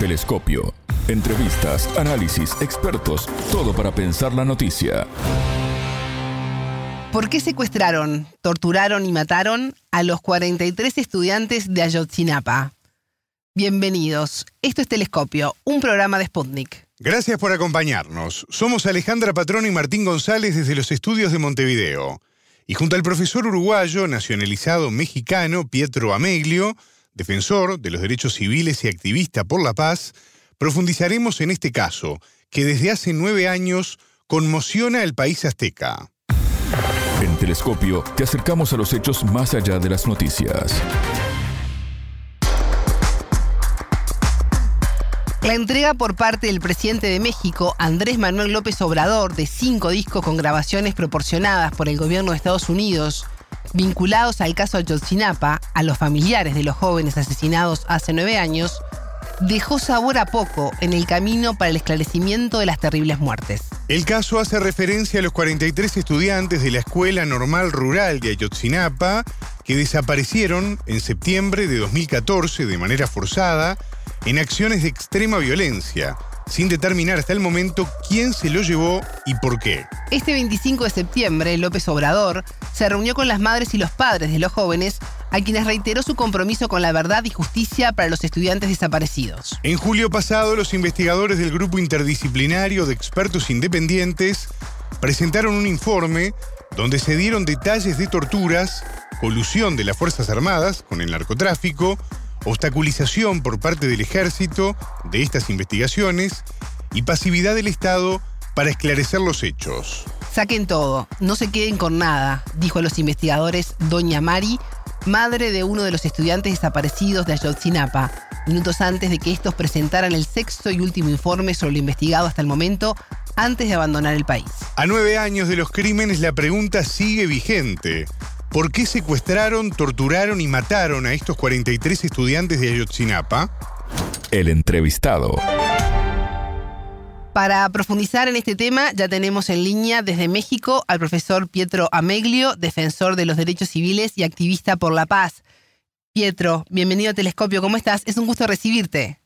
Telescopio. Entrevistas, análisis, expertos, todo para pensar la noticia. ¿Por qué secuestraron, torturaron y mataron a los 43 estudiantes de Ayotzinapa? Bienvenidos. Esto es Telescopio, un programa de Sputnik. Gracias por acompañarnos. Somos Alejandra Patrón y Martín González desde los estudios de Montevideo. Y junto al profesor uruguayo nacionalizado mexicano Pietro Ameglio, defensor de los derechos civiles y activista por la paz, profundizaremos en este caso, que desde hace nueve años conmociona al país azteca. En Telescopio te acercamos a los hechos más allá de las noticias. La entrega por parte del presidente de México, Andrés Manuel López Obrador, de cinco discos con grabaciones proporcionadas por el gobierno de Estados Unidos, vinculados al caso Ayotzinapa, a los familiares de los jóvenes asesinados hace nueve años, dejó sabor a poco en el camino para el esclarecimiento de las terribles muertes. El caso hace referencia a los 43 estudiantes de la Escuela Normal Rural de Ayotzinapa que desaparecieron en septiembre de 2014 de manera forzada en acciones de extrema violencia, sin determinar hasta el momento quién se lo llevó y por qué. Este 25 de septiembre, López Obrador se reunió con las madres y los padres de los jóvenes, a quienes reiteró su compromiso con la verdad y justicia para los estudiantes desaparecidos. En julio pasado, los investigadores del Grupo Interdisciplinario de Expertos Independientes presentaron un informe donde se dieron detalles de torturas, colusión de las Fuerzas Armadas con el narcotráfico, obstaculización por parte del ejército de estas investigaciones y pasividad del Estado para esclarecer los hechos. Saquen todo, no se queden con nada, dijo a los investigadores Doña Mari, madre de uno de los estudiantes desaparecidos de Ayotzinapa, minutos antes de que estos presentaran el sexto y último informe sobre lo investigado hasta el momento, antes de abandonar el país. A nueve años de los crímenes la pregunta sigue vigente. ¿Por qué secuestraron, torturaron y mataron a estos 43 estudiantes de Ayotzinapa? El entrevistado. Para profundizar en este tema, ya tenemos en línea desde México al profesor Pietro Ameglio, defensor de los derechos civiles y activista por la paz. Pietro, bienvenido a Telescopio, ¿cómo estás? Es un gusto recibirte.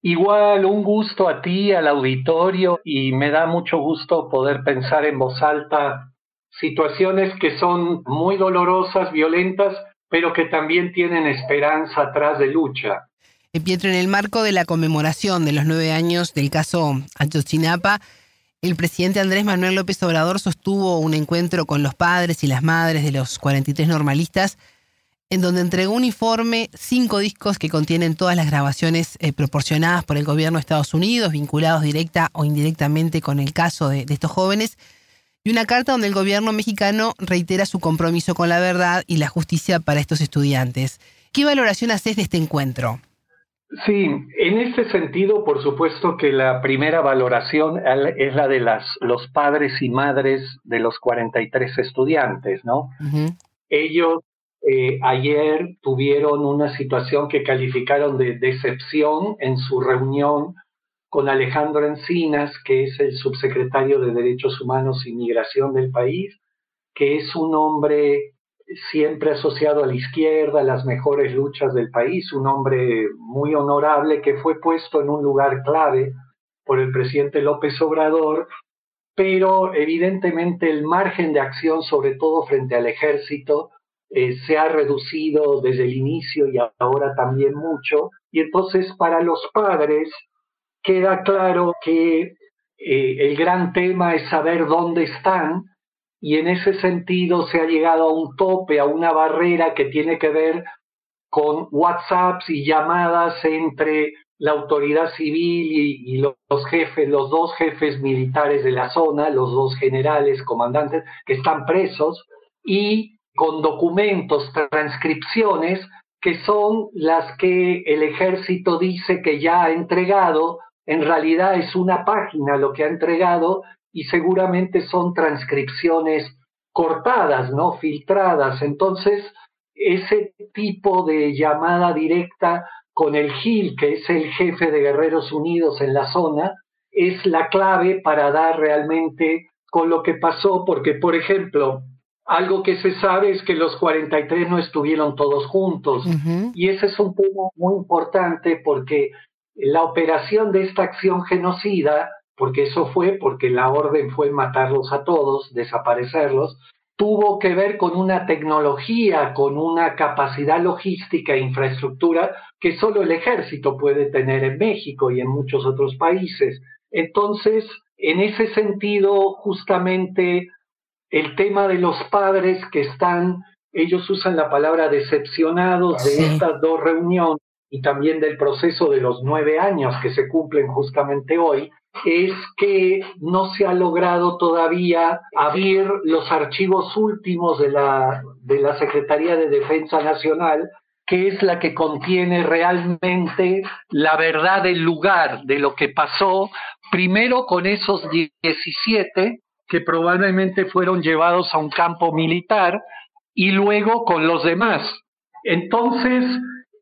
Igual, un gusto a ti, al auditorio, y me da mucho gusto poder pensar en voz alta situaciones que son muy dolorosas, violentas, pero que también tienen esperanza atrás de lucha. Pietro, en el marco de la conmemoración de los nueve años del caso Ayotzinapa, el presidente Andrés Manuel López Obrador sostuvo un encuentro con los padres y las madres de los 43 normalistas, en donde entregó un informe, cinco discos que contienen todas las grabaciones eh, proporcionadas por el gobierno de Estados Unidos, vinculados directa o indirectamente con el caso de estos jóvenes, y una carta donde el gobierno mexicano reitera su compromiso con la verdad y la justicia para estos estudiantes. ¿Qué valoración haces de este encuentro? Sí, en este sentido, por supuesto que la primera valoración es la de las, los padres y madres de los 43 estudiantes, ¿no? Ellos eh, ayer tuvieron una situación que calificaron de decepción en su reunión con Alejandro Encinas, que es el subsecretario de Derechos Humanos y Migración del país, que es un hombre siempre asociado a la izquierda, a las mejores luchas del país, un hombre muy honorable que fue puesto en un lugar clave por el presidente López Obrador, pero evidentemente el margen de acción, sobre todo frente al ejército, eh, se ha reducido desde el inicio y ahora también mucho. Y entonces para los padres queda claro que eh, el gran tema es saber dónde están y en ese sentido se ha llegado a un tope, a una barrera que tiene que ver con WhatsApps y llamadas entre la autoridad civil y, los, los jefes, los dos jefes militares de la zona, los dos generales, comandantes que están presos y con documentos, transcripciones que son las que el ejército dice que ya ha entregado en realidad es una página lo que ha entregado y seguramente son transcripciones cortadas, ¿no? Filtradas. Entonces, ese tipo de llamada directa con el GIL, que es el jefe de Guerreros Unidos en la zona, es la clave para dar realmente con lo que pasó, porque, por ejemplo, algo que se sabe es que los 43 no estuvieron todos juntos. Y ese es un tema muy importante porque la operación de esta acción genocida, porque eso fue porque la orden fue matarlos a todos, desaparecerlos, tuvo que ver con una tecnología, con una capacidad logística e infraestructura que solo el ejército puede tener en México y en muchos otros países. Entonces, en ese sentido, justamente el tema de los padres que están, ellos usan la palabra decepcionados de estas dos reuniones y también del proceso de los nueve años que se cumplen justamente hoy, es que no se ha logrado todavía abrir los archivos últimos de la, de la Secretaría de Defensa Nacional, que es la que contiene realmente la verdad del lugar de lo que pasó, primero con esos 17 que probablemente fueron llevados a un campo militar y luego con los demás. Entonces,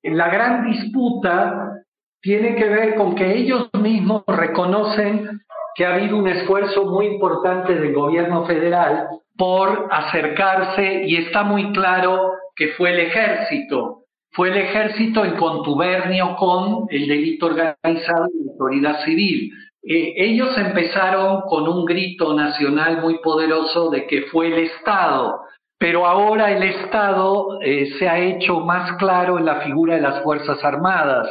la gran disputa tiene que ver con que ellos mismos reconocen que ha habido un esfuerzo muy importante del gobierno federal por acercarse y está muy claro que fue el ejército, fue el ejército en contubernio con el delito organizado y la autoridad civil. Eh, ellos empezaron con un grito nacional muy poderoso de que fue el Estado, pero ahora el Estado eh, se ha hecho más claro en la figura de las Fuerzas Armadas.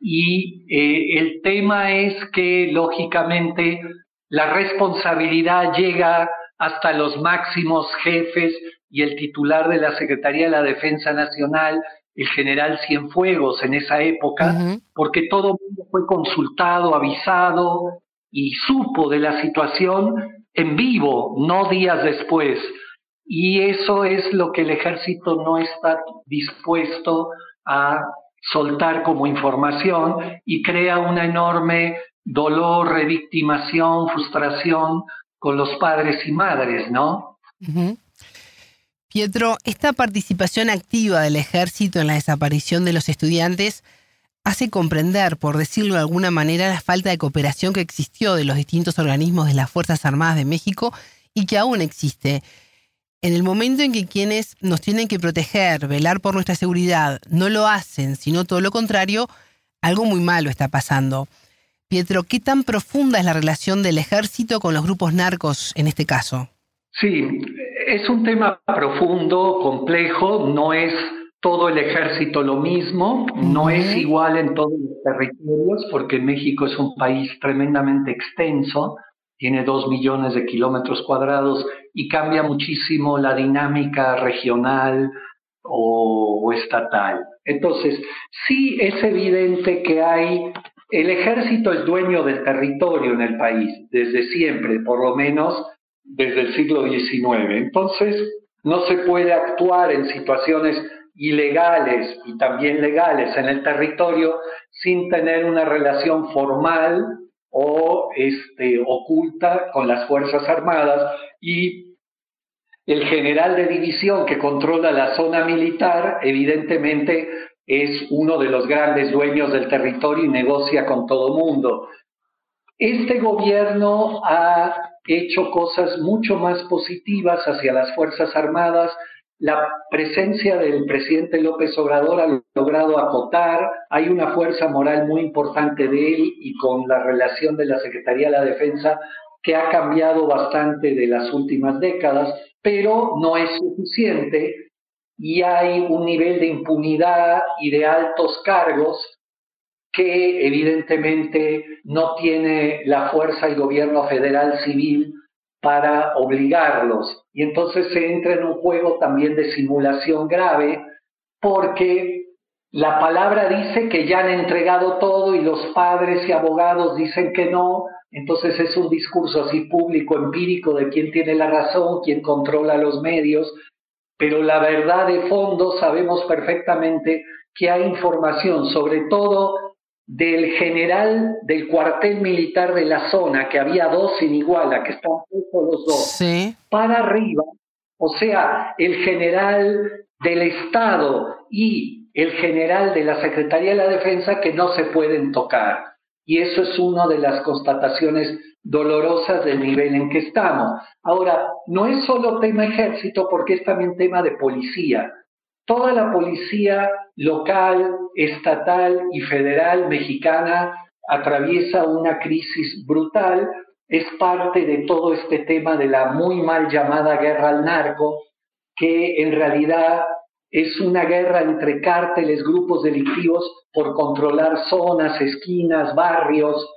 Y eh, el tema es que, lógicamente, la responsabilidad llega hasta los máximos jefes y el titular de la Secretaría de la Defensa Nacional, el general Cienfuegos, en esa época, porque todo el mundo fue consultado, avisado y supo de la situación en vivo, no días después. Y eso es lo que el ejército no está dispuesto a soltar como información y crea una enorme dolor, revictimación, frustración con los padres y madres, ¿no? Pietro, esta participación activa del ejército en la desaparición de los estudiantes hace comprender, por decirlo de alguna manera, la falta de cooperación que existió de los distintos organismos de las Fuerzas Armadas de México y que aún existe en el momento en que quienes nos tienen que proteger, velar por nuestra seguridad, no lo hacen, sino todo lo contrario, algo muy malo está pasando. Pietro, ¿qué tan profunda es la relación del ejército con los grupos narcos en este caso? Sí, es un tema profundo, complejo, no es todo el ejército lo mismo, no es igual en todos los territorios, porque México es un país tremendamente extenso, tiene dos millones de kilómetros cuadrados y cambia muchísimo la dinámica regional o, estatal. Entonces, sí es evidente que hay, el ejército es dueño del territorio en el país, desde siempre, por lo menos desde el siglo XIX. Entonces, no se puede actuar en situaciones ilegales y también legales en el territorio sin tener una relación formal o este, oculta con las Fuerzas Armadas y el general de división que controla la zona militar evidentemente es uno de los grandes dueños del territorio y negocia con todo mundo. Este gobierno ha hecho cosas mucho más positivas hacia las Fuerzas Armadas la presencia del presidente López Obrador ha logrado acotar, hay una fuerza moral muy importante de él y con la relación de la Secretaría de la Defensa que ha cambiado bastante de las últimas décadas, pero no es suficiente y hay un nivel de impunidad y de altos cargos que evidentemente no tiene la fuerza y gobierno federal civil para obligarlos. Y entonces se entra en un juego también de simulación grave porque la palabra dice que ya han entregado todo y los padres y abogados dicen que no. Entonces es un discurso así público, empírico de quién tiene la razón, quién controla los medios. Pero la verdad de fondo sabemos perfectamente que hay información, sobre todo del general del cuartel militar de la zona, que había dos sin iguala, que están puestos los dos, para arriba, o sea, el general del Estado y el general de la Secretaría de la Defensa que no se pueden tocar. Y eso es una de las constataciones dolorosas del nivel en que estamos. Ahora, no es solo tema ejército, porque es también tema de policía. Toda la policía local, estatal y federal mexicana atraviesa una crisis brutal, es parte de todo este tema de la muy mal llamada guerra al narco, que en realidad es una guerra entre cárteles, grupos delictivos por controlar zonas, esquinas, barrios,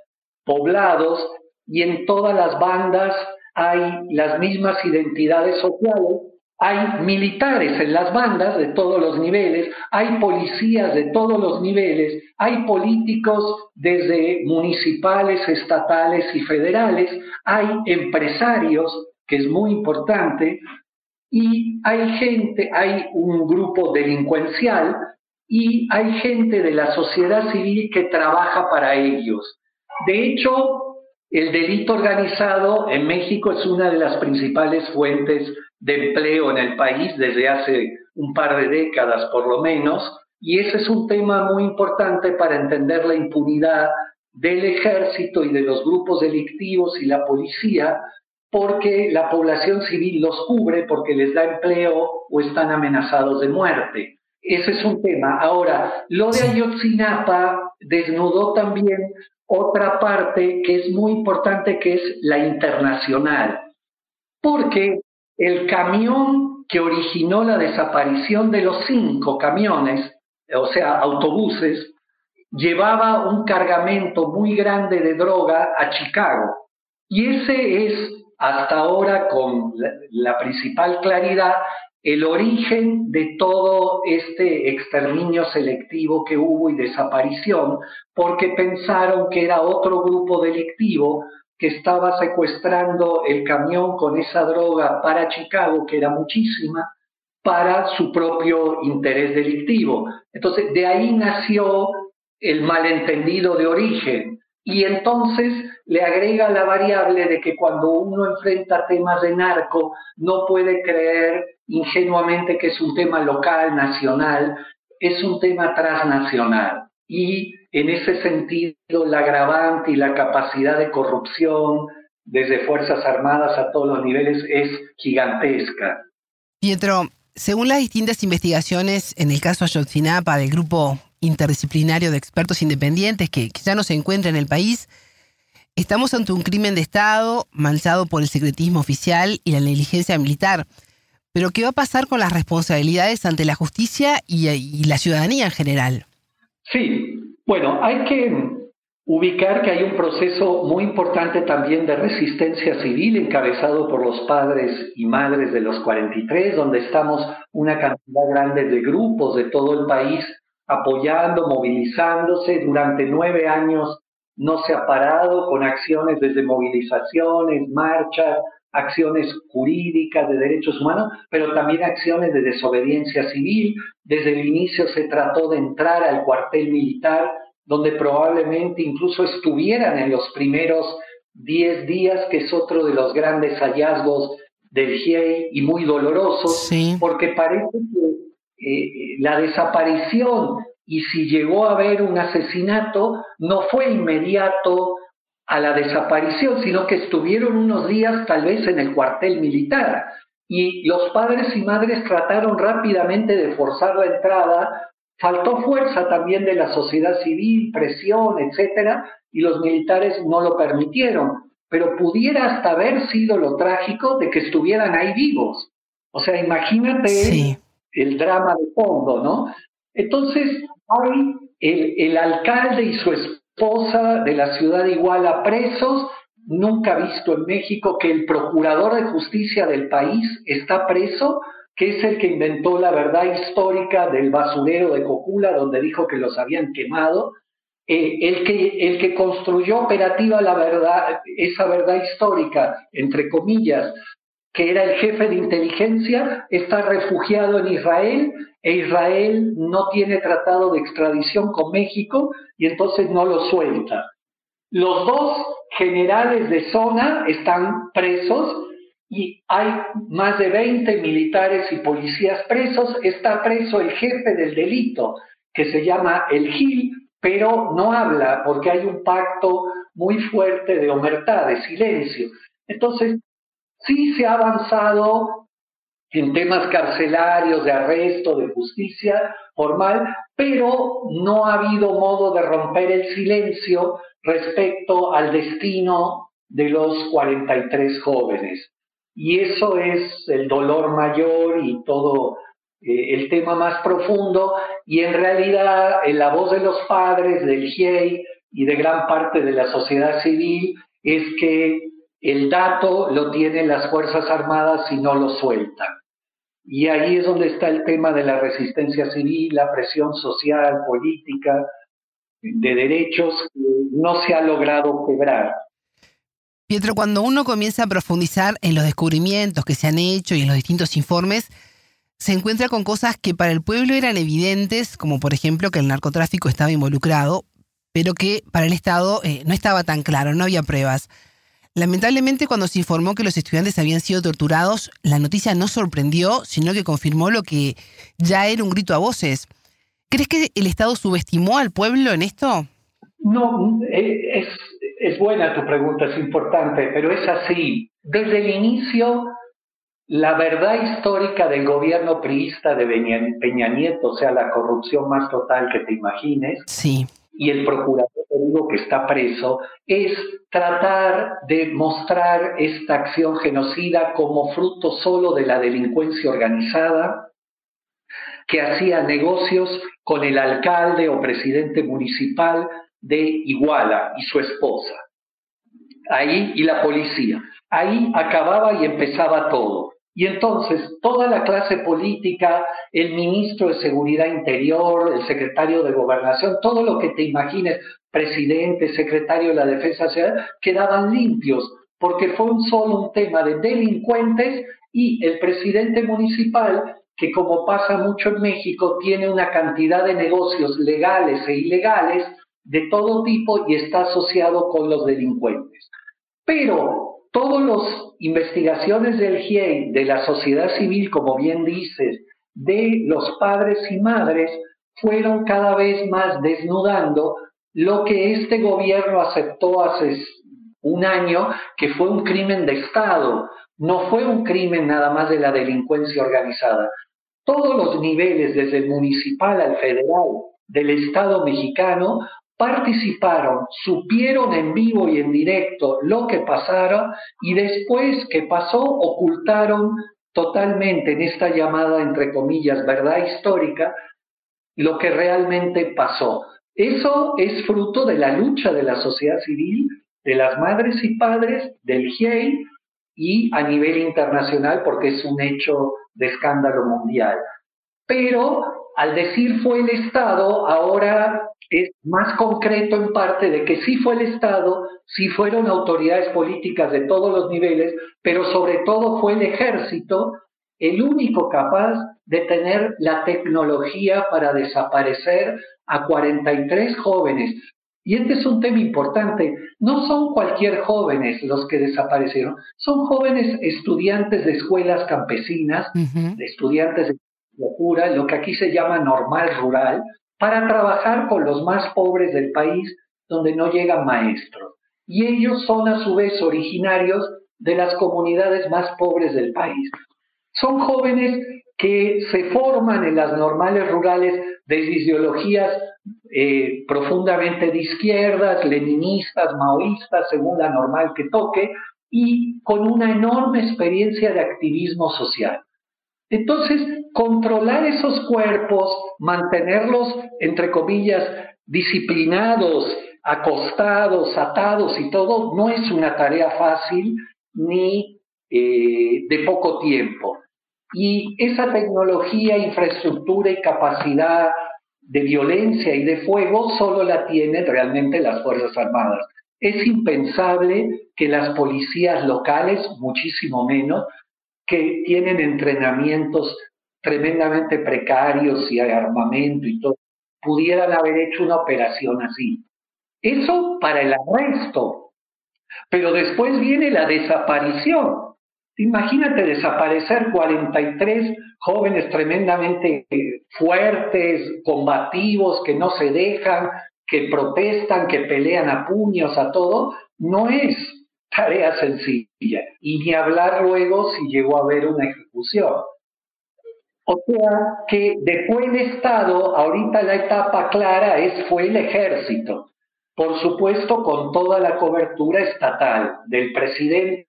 poblados, y en todas las bandas hay las mismas identidades sociales, hay militares en las bandas de todos los niveles, hay policías de todos los niveles, hay políticos desde municipales, estatales y federales, hay empresarios, que es muy importante, y hay gente, hay un grupo delincuencial y hay gente de la sociedad civil que trabaja para ellos. De hecho, el delito organizado en México es una de las principales fuentes de empleo en el país desde hace un par de décadas por lo menos, y ese es un tema muy importante para entender la impunidad del ejército y de los grupos delictivos y la policía, porque la población civil los cubre, porque les da empleo o están amenazados de muerte. Ese es un tema. Ahora, lo de Ayotzinapa desnudó también otra parte que es muy importante, que es la internacional. Porque el camión que originó la desaparición de los cinco camiones, o sea, autobuses, llevaba un cargamento muy grande de droga a Chicago. Y ese es, hasta ahora, con la, principal claridad, el origen de todo este exterminio selectivo que hubo y desaparición, porque pensaron que era otro grupo delictivo que estaba secuestrando el camión con esa droga para Chicago, que era muchísima, para su propio interés delictivo. Entonces, de ahí nació el malentendido de origen. Y entonces le agrega la variable de que cuando uno enfrenta temas de narco, no puede creer ingenuamente que es un tema local, nacional, es un tema transnacional. Y en ese sentido, la agravante y la capacidad de corrupción desde Fuerzas Armadas a todos los niveles es gigantesca. Pietro, según las distintas investigaciones en el caso Ayotzinapa del grupo interdisciplinario de expertos independientes que, ya no se encuentra en el país, estamos ante un crimen de Estado manchado por el secretismo oficial y la negligencia militar. Pero ¿qué va a pasar con las responsabilidades ante la justicia y, y la ciudadanía en general? Sí, bueno, hay que ubicar que hay un proceso muy importante también de resistencia civil encabezado por los padres y madres de los 43, donde estamos una cantidad grande de grupos de todo el país apoyando, movilizándose. Durante nueve años no se ha parado con acciones desde movilizaciones, marchas, acciones jurídicas de derechos humanos, pero también acciones de desobediencia civil. Desde el inicio se trató de entrar al cuartel militar, donde probablemente incluso estuvieran en los primeros diez días, que es otro de los grandes hallazgos del GIEI y muy dolorosos, porque parece que eh, la desaparición y si llegó a haber un asesinato, no fue inmediato a la desaparición, sino que estuvieron unos días tal vez en el cuartel militar. Y los padres y madres trataron rápidamente de forzar la entrada. Faltó fuerza también de la sociedad civil, presión, etcétera, y los militares no lo permitieron. Pero pudiera hasta haber sido lo trágico de que estuvieran ahí vivos. O sea, imagínate el drama de fondo, ¿no? Entonces, hay el, el alcalde y su esposa de la ciudad de Iguala presos, nunca visto en México que el procurador de justicia del país está preso, que es el que inventó la verdad histórica del basurero de Cocula, donde dijo que los habían quemado, eh, el, que, el que construyó operativa la verdad, esa verdad histórica, entre comillas, que era el jefe de inteligencia, está refugiado en Israel e Israel no tiene tratado de extradición con México y entonces no lo suelta. Los dos generales de zona están presos y hay más de 20 militares y policías presos. Está preso el jefe del delito, que se llama el Gil, pero no habla porque hay un pacto muy fuerte de omertad, de silencio. Entonces, Sí se ha avanzado en temas carcelarios, de arresto, de justicia formal, pero no ha habido modo de romper el silencio respecto al destino de los 43 jóvenes. Y eso es el dolor mayor y todo eh, el tema más profundo, y en realidad en la voz de los padres, del GIEI y de gran parte de la sociedad civil es que el dato lo tienen las Fuerzas Armadas y no lo sueltan. Y ahí es donde está el tema de la resistencia civil, la presión social, política, de derechos que no se ha logrado quebrar. Pietro, cuando uno comienza a profundizar en los descubrimientos que se han hecho y en los distintos informes, se encuentra con cosas que para el pueblo eran evidentes, como por ejemplo que el narcotráfico estaba involucrado, pero que para el Estado eh, no estaba tan claro, no había pruebas. Lamentablemente, cuando se informó que los estudiantes habían sido torturados, la noticia no sorprendió, sino que confirmó lo que ya era un grito a voces. ¿Crees que el Estado subestimó al pueblo en esto? No, eh, es, es buena tu pregunta, es importante, pero es así. Desde el inicio, la verdad histórica del gobierno priista de Peña Nieto, o sea, la corrupción más total que te imagines, sí y el procurador digo que está preso, es tratar de mostrar esta acción genocida como fruto solo de la delincuencia organizada que hacía negocios con el alcalde o presidente municipal de Iguala y su esposa. Ahí, y la policía. Ahí acababa y empezaba todo. Y entonces toda la clase política, el ministro de Seguridad Interior, el secretario de Gobernación, todo lo que te imagines, presidente, secretario de la Defensa Nacional, quedaban limpios, porque fue solo un tema de delincuentes y el presidente municipal, que como pasa mucho en México, tiene una cantidad de negocios legales e ilegales de todo tipo y está asociado con los delincuentes. Pero todas las investigaciones del GIEI, de la sociedad civil, como bien dices, de los padres y madres, fueron cada vez más desnudando lo que este gobierno aceptó hace un año, que fue un crimen de Estado, no fue un crimen nada más de la delincuencia organizada. Todos los niveles, desde el municipal al federal, del Estado mexicano, participaron, supieron en vivo y en directo lo que pasara y después que pasó ocultaron totalmente en esta llamada, entre comillas, verdad histórica, lo que realmente pasó. Eso es fruto de la lucha de la sociedad civil, de las madres y padres, del GIEI y a nivel internacional porque es un hecho de escándalo mundial. Pero al decir fue el Estado, ahora es más concreto en parte de que sí fue el Estado, sí fueron autoridades políticas de todos los niveles, pero sobre todo fue el ejército el único capaz de tener la tecnología para desaparecer a 43 jóvenes. Y este es un tema importante. No son cualquier jóvenes los que desaparecieron, son jóvenes estudiantes de escuelas campesinas, estudiantes de lo que aquí se llama normal rural, para trabajar con los más pobres del país donde no llegan maestros. Y ellos son a su vez originarios de las comunidades más pobres del país. Son jóvenes que se forman en las normales rurales de ideologías eh, profundamente de izquierdas, leninistas, maoístas, según la normal que toque, y con una enorme experiencia de activismo social. Entonces, controlar esos cuerpos, mantenerlos, entre comillas, disciplinados, acostados, atados y todo, no es una tarea fácil ni eh, de poco tiempo. Y esa tecnología, infraestructura y capacidad de violencia y de fuego solo la tienen realmente las Fuerzas Armadas. Es impensable que las policías locales, muchísimo menos, que tienen entrenamientos tremendamente precarios y armamento y todo, pudieran haber hecho una operación así. Eso para el arresto. Pero después viene la desaparición. Imagínate desaparecer 43 jóvenes tremendamente fuertes, combativos, que no se dejan, que protestan, que pelean a puños, a todo. No es tarea sencilla. Y ni hablar luego si llegó a haber una ejecución. O sea que después del Estado, ahorita la etapa clara es, fue el ejército. Por supuesto, con toda la cobertura estatal, del presidente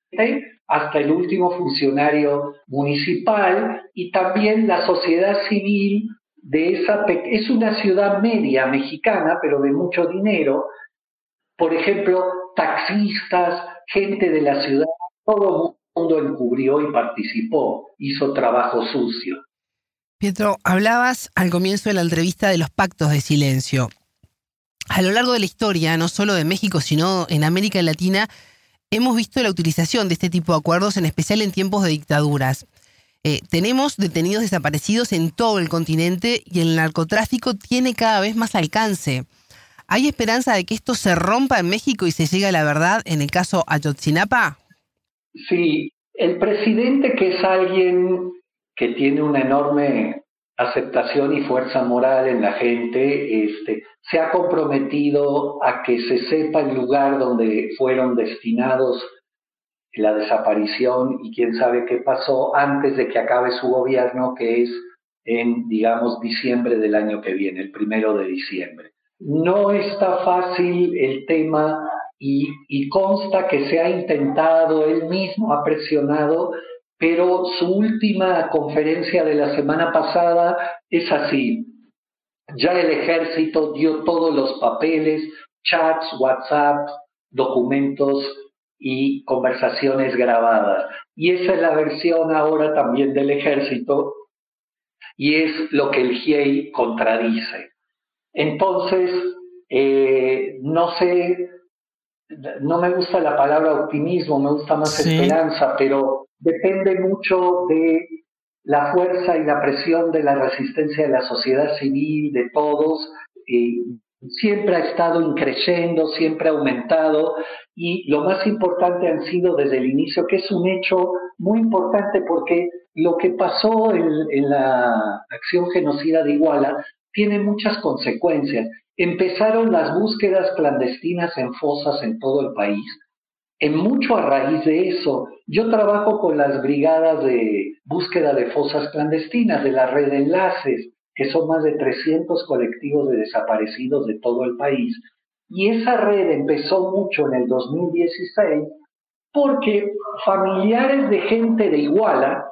hasta el último funcionario municipal y también la sociedad civil de esa es una ciudad media mexicana, pero de mucho dinero. Por ejemplo, taxistas, gente de la ciudad, todo el mundo encubrió y participó, hizo trabajo sucio. Pietro, hablabas al comienzo de la entrevista de los pactos de silencio. A lo largo de la historia, no solo de México, sino en América Latina, hemos visto la utilización de este tipo de acuerdos, en especial en tiempos de dictaduras. Eh, tenemos detenidos desaparecidos en todo el continente y el narcotráfico tiene cada vez más alcance. ¿Hay esperanza de que esto se rompa en México y se llegue a la verdad en el caso Ayotzinapa? Sí, el presidente que es alguien que tiene una enorme aceptación y fuerza moral en la gente, este, se ha comprometido a que se sepa el lugar donde fueron destinados la desaparición y quién sabe qué pasó antes de que acabe su gobierno, que es en, digamos, diciembre del año que viene, el primero de diciembre. No está fácil el tema y, consta que se ha intentado, él mismo ha presionado pero su última conferencia de la semana pasada es así. Ya el ejército dio todos los papeles, chats, WhatsApp, documentos y conversaciones grabadas. Y esa es la versión ahora también del ejército y es lo que el GIEI contradice. Entonces, eh, no sé, no me gusta la palabra optimismo, me gusta más esperanza, pero depende mucho de la fuerza y la presión de la resistencia de la sociedad civil, de todos. siempre ha estado increciendo, siempre ha aumentado y lo más importante han sido desde el inicio, que es un hecho muy importante porque lo que pasó en la acción genocida de Iguala tiene muchas consecuencias. Empezaron las búsquedas clandestinas en fosas en todo el país en mucho a raíz de eso. Yo trabajo con las brigadas de búsqueda de fosas clandestinas de la red de enlaces, que son más de 300 colectivos de desaparecidos de todo el país. Y esa red empezó mucho en el 2016 porque familiares de gente de Iguala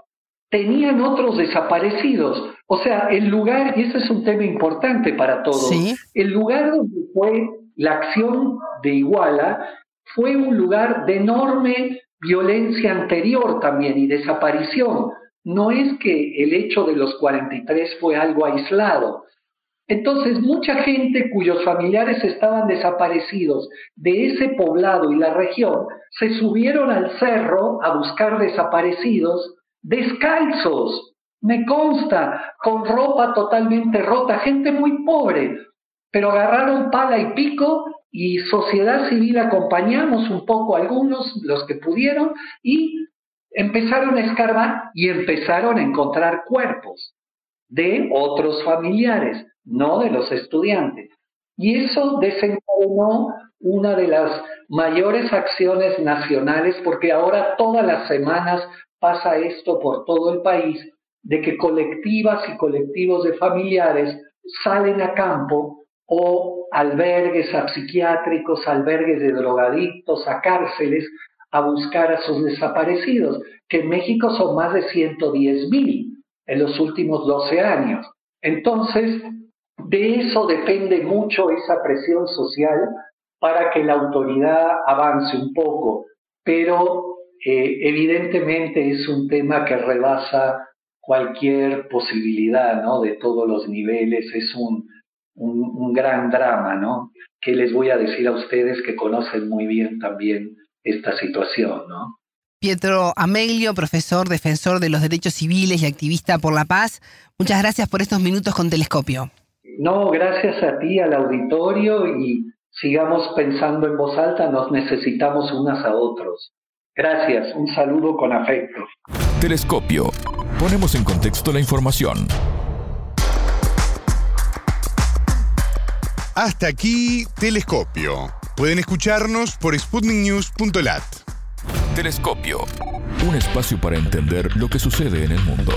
tenían otros desaparecidos. O sea, el lugar, y ese es un tema importante para todos, el lugar donde fue la acción de Iguala fue un lugar de enorme violencia anterior también y desaparición. No es que el hecho de los 43 fue algo aislado. Entonces, mucha gente cuyos familiares estaban desaparecidos de ese poblado y la región se subieron al cerro a buscar desaparecidos descalzos, me consta, con ropa totalmente rota, gente muy pobre, pero agarraron pala y pico y sociedad civil acompañamos un poco algunos, los que pudieron, y empezaron a escarbar y empezaron a encontrar cuerpos de otros familiares, no de los estudiantes. Y eso desencadenó una de las mayores acciones nacionales, porque ahora todas las semanas pasa esto por todo el país, de que colectivas y colectivos de familiares salen a campo o albergues a psiquiátricos, albergues de drogadictos, a cárceles, a buscar a sus desaparecidos, que en México son más de 110 mil en los últimos 12 años. Entonces, de eso depende mucho esa presión social para que la autoridad avance un poco, pero eh, evidentemente es un tema que rebasa cualquier posibilidad, ¿no? De todos los niveles, es un, un, gran drama, ¿no? ¿Qué les voy a decir a ustedes que conocen muy bien también esta situación, ¿no? Pietro Amelio, profesor, defensor de los derechos civiles y activista por la paz, muchas gracias por estos minutos con Telescopio. No, gracias a ti, al auditorio y sigamos pensando en voz alta, nos necesitamos unas a otros. Gracias, un saludo con afecto. Telescopio. Ponemos en contexto la información. Hasta aquí, Telescopio. Pueden escucharnos por sputniknews.lat. Telescopio. Un espacio para entender lo que sucede en el mundo.